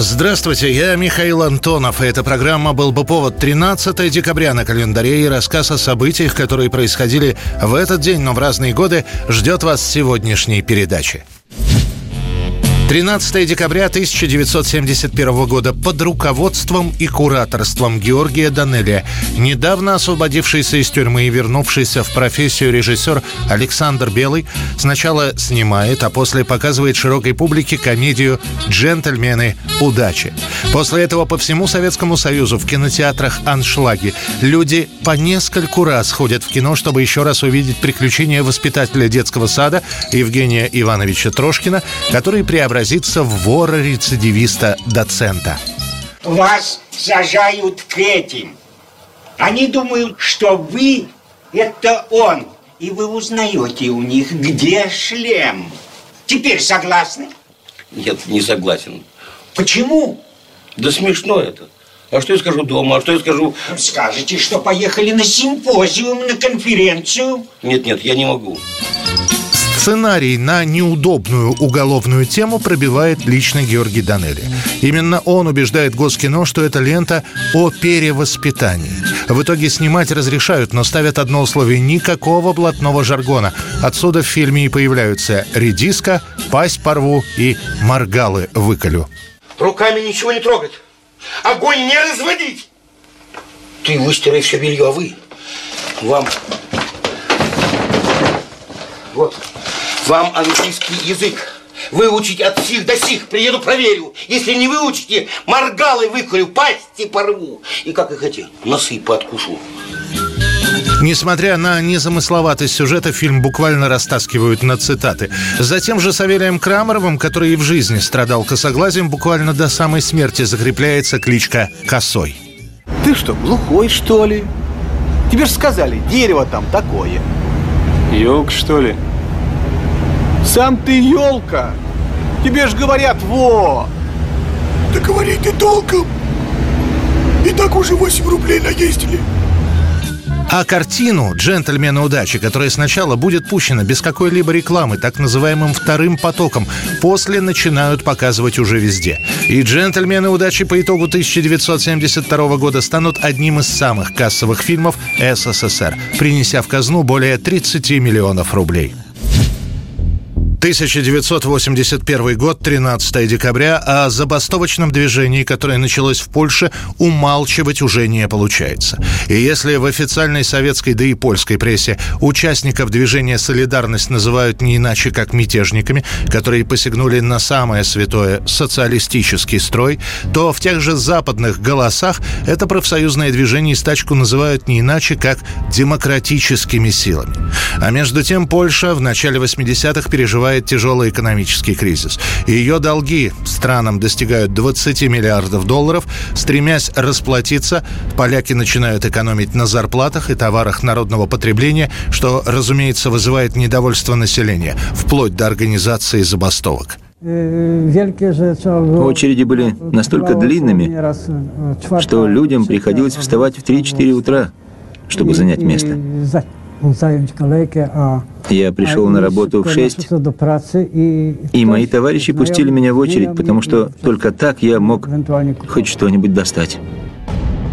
Здравствуйте, я Михаил Антонов, и эта программа «Был бы повод» 13 декабря на календаре и рассказ о событиях, которые происходили в этот день, но в разные годы, ждет вас сегодняшней передачи. 13 декабря 1971 года под руководством и кураторством Георгия Данелия, недавно освободившийся из тюрьмы и вернувшийся в профессию режиссер Александр Белый сначала снимает, а после показывает широкой публике комедию «Джентльмены. Удачи». После этого по всему Советскому Союзу в кинотеатрах «Аншлаги» люди по нескольку раз ходят в кино, чтобы еще раз увидеть приключения воспитателя детского сада Евгения Ивановича Трошкина, который преобразил преобразится в вора-рецидивиста-доцента. Вас сажают к этим. Они думают, что вы – это он. И вы узнаете у них, где шлем. Теперь согласны? Нет, не согласен. Почему? Да смешно это. А что я скажу дома? А что я скажу... Скажете, что поехали на симпозиум, на конференцию? Нет, нет, я не могу. Сценарий на неудобную уголовную тему пробивает лично Георгий Данелли. Именно он убеждает Госкино, что это лента о перевоспитании. В итоге снимать разрешают, но ставят одно условие – никакого блатного жаргона. Отсюда в фильме и появляются редиска, пасть порву и моргалы выколю. Руками ничего не трогать. Огонь не разводить. Ты выстирай все белье, а вы? Вам... Вот. Вам английский язык. Выучить от сих до сих, приеду проверю. Если не выучите, моргалы выкурю, пасти порву. И как их эти носы подкушу. Несмотря на незамысловатость сюжета, фильм буквально растаскивают на цитаты. Затем же Савелием Крамеровым, который и в жизни страдал косоглазием, буквально до самой смерти закрепляется кличка «Косой». Ты что, глухой, что ли? Тебе же сказали, дерево там такое. Елка, что ли? Сам ты елка. Тебе ж говорят, во. Да говори ты толком. И так уже 8 рублей наездили. А картину «Джентльмены удачи», которая сначала будет пущена без какой-либо рекламы, так называемым вторым потоком, после начинают показывать уже везде. И «Джентльмены удачи» по итогу 1972 года станут одним из самых кассовых фильмов СССР, принеся в казну более 30 миллионов рублей. 1981 год, 13 декабря, о забастовочном движении, которое началось в Польше, умалчивать уже не получается. И если в официальной советской, да и польской прессе участников движения «Солидарность» называют не иначе, как мятежниками, которые посягнули на самое святое социалистический строй, то в тех же западных голосах это профсоюзное движение и стачку называют не иначе, как демократическими силами. А между тем Польша в начале 80-х переживает переживает тяжелый экономический кризис. Ее долги странам достигают 20 миллиардов долларов. Стремясь расплатиться, поляки начинают экономить на зарплатах и товарах народного потребления, что, разумеется, вызывает недовольство населения, вплоть до организации забастовок. Очереди были настолько длинными, что людям приходилось вставать в 3-4 утра, чтобы занять место. Я пришел на работу в 6, и мои товарищи пустили меня в очередь, потому что только так я мог хоть что-нибудь достать.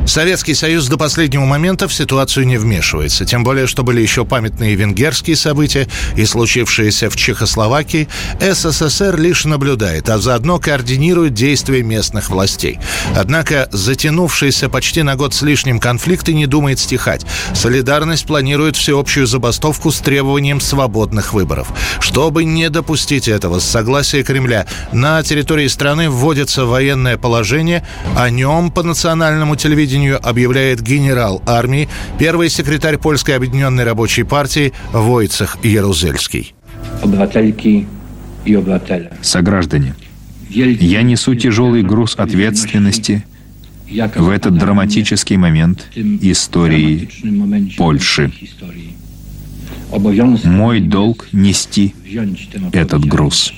Советский Союз до последнего момента в ситуацию не вмешивается, тем более, что были еще памятные венгерские события и случившиеся в Чехословакии, СССР лишь наблюдает, а заодно координирует действия местных властей. Однако затянувшийся почти на год с лишним конфликт и не думает стихать. Солидарность планирует всеобщую забастовку с требованием свободных выборов. Чтобы не допустить этого, с согласия Кремля на территории страны вводится военное положение, о нем по национальному телевидению телевидению объявляет генерал армии, первый секретарь Польской объединенной рабочей партии Войцех Ярузельский. Сограждане, я несу тяжелый груз ответственности в этот драматический момент истории Польши. Мой долг нести этот груз.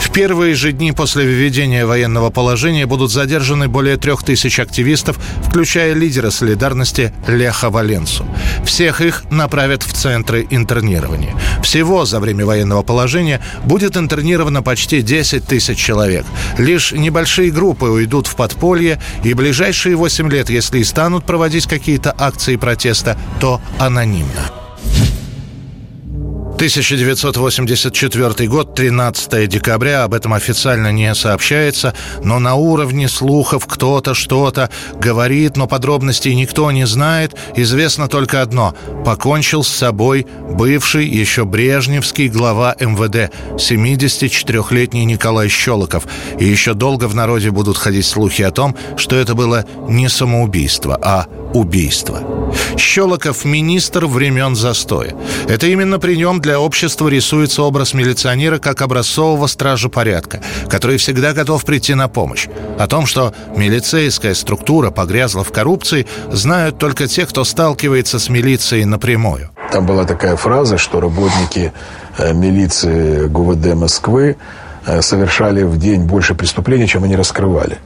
В первые же дни после введения военного положения будут задержаны более трех тысяч активистов, включая лидера солидарности Леха Валенсу. Всех их направят в центры интернирования. Всего за время военного положения будет интернировано почти 10 тысяч человек. Лишь небольшие группы уйдут в подполье, и ближайшие 8 лет, если и станут проводить какие-то акции протеста, то анонимно. 1984 год, 13 декабря, об этом официально не сообщается, но на уровне слухов кто-то что-то говорит, но подробностей никто не знает. Известно только одно – покончил с собой бывший еще брежневский глава МВД, 74-летний Николай Щелоков. И еще долго в народе будут ходить слухи о том, что это было не самоубийство, а убийство. Щелоков – министр времен застоя. Это именно при нем для общества рисуется образ милиционера как образцового стража порядка, который всегда готов прийти на помощь. О том, что милицейская структура погрязла в коррупции, знают только те, кто сталкивается с милицией напрямую. Там была такая фраза, что работники э, милиции ГУВД Москвы э, совершали в день больше преступлений, чем они раскрывали.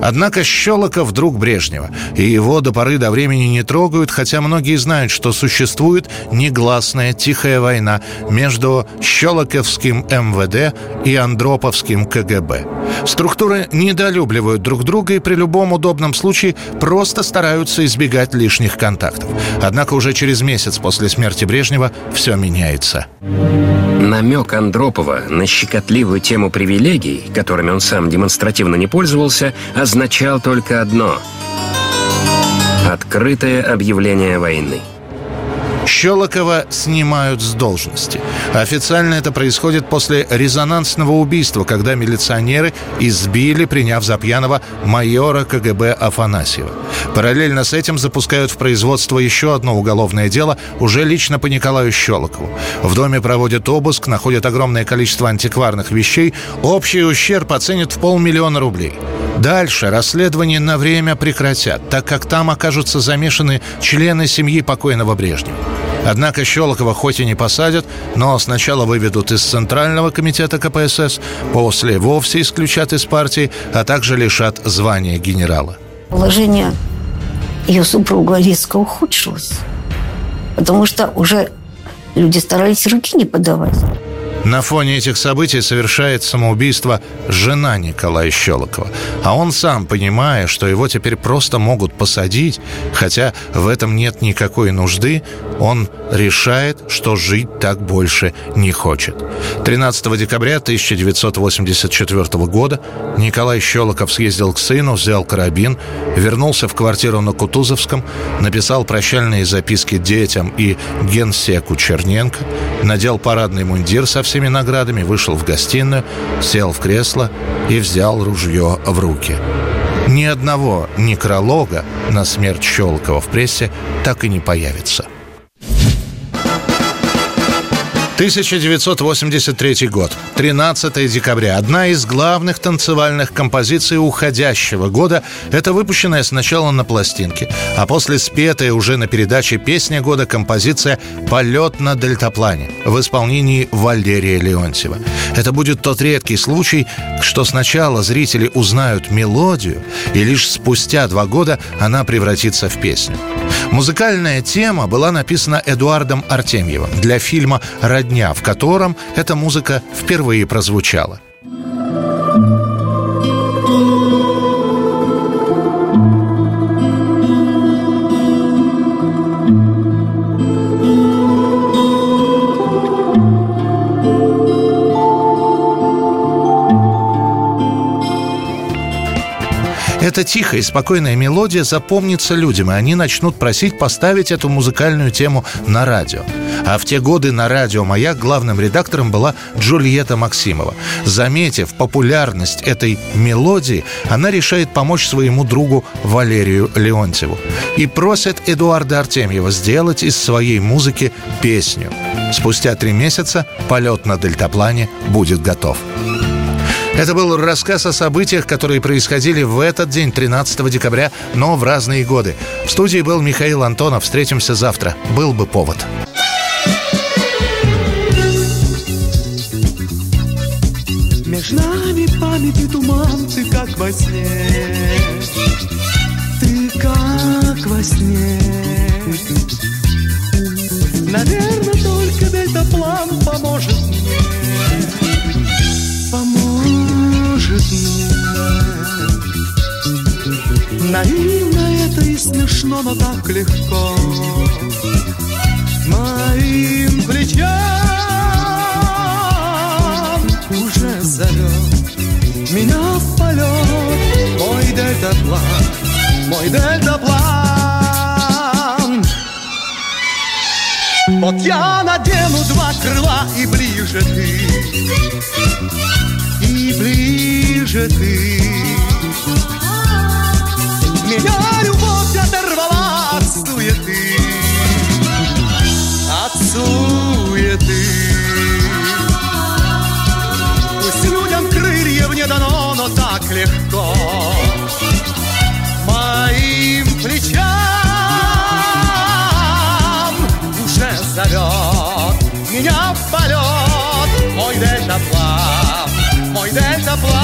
Однако Щелоков друг Брежнева, и его до поры до времени не трогают, хотя многие знают, что существует негласная тихая война между Щелоковским МВД и Андроповским КГБ. Структуры недолюбливают друг друга и при любом удобном случае просто стараются избегать лишних контактов. Однако уже через месяц после смерти Брежнева все меняется. Намек Андропова на щекотливую тему привилегий, которыми он сам демонстративно не пользовался, означал только одно – открытое объявление войны – Щелокова снимают с должности. Официально это происходит после резонансного убийства, когда милиционеры избили, приняв за пьяного майора КГБ Афанасьева. Параллельно с этим запускают в производство еще одно уголовное дело, уже лично по Николаю Щелокову. В доме проводят обыск, находят огромное количество антикварных вещей. Общий ущерб оценят в полмиллиона рублей. Дальше расследование на время прекратят, так как там окажутся замешаны члены семьи покойного Брежнева. Однако Щелокова хоть и не посадят, но сначала выведут из Центрального комитета КПСС, после вовсе исключат из партии, а также лишат звания генерала. Положение ее супруга резко ухудшилось, потому что уже люди старались руки не подавать. На фоне этих событий совершает самоубийство жена Николая Щелокова. А он сам, понимая, что его теперь просто могут посадить, хотя в этом нет никакой нужды, он решает, что жить так больше не хочет. 13 декабря 1984 года Николай Щелоков съездил к сыну, взял карабин, вернулся в квартиру на Кутузовском, написал прощальные записки детям и генсеку Черненко, надел парадный мундир со всеми всеми наградами, вышел в гостиную, сел в кресло и взял ружье в руки. Ни одного некролога на смерть Щелкова в прессе так и не появится. 1983 год, 13 декабря. Одна из главных танцевальных композиций уходящего года – это выпущенная сначала на пластинке, а после спетая уже на передаче «Песня года» композиция «Полет на дельтаплане» в исполнении Валерия Леонтьева. Это будет тот редкий случай, что сначала зрители узнают мелодию, и лишь спустя два года она превратится в песню. Музыкальная тема была написана Эдуардом Артемьевым для фильма «Родня», в котором эта музыка впервые прозвучала. Эта тихая и спокойная мелодия запомнится людям, и они начнут просить поставить эту музыкальную тему на радио. А в те годы на радио «Маяк» главным редактором была Джульетта Максимова. Заметив популярность этой мелодии, она решает помочь своему другу Валерию Леонтьеву и просит Эдуарда Артемьева сделать из своей музыки песню. Спустя три месяца полет на дельтаплане будет готов. Это был рассказ о событиях, которые происходили в этот день, 13 декабря, но в разные годы. В студии был Михаил Антонов. Встретимся завтра. Был бы повод. Между нами памяти туман, ты как во сне, ты как во сне. Наверное, только дельтаплан поможет мне, поможет мне. Наивно это и смешно, но так легко. Моим плечам уже зовет Меня в полет. Мой дельтаплан, мой дельтаплан. Вот я надену два крыла и ближе ты. И ближе ты. Меня любовь оторвала от суеты, от суеты. Пусть людям крыльев не дано, но так легко. Моим плечам уже зовет меня в полет. Мой дельтаплан, мой дельтаплан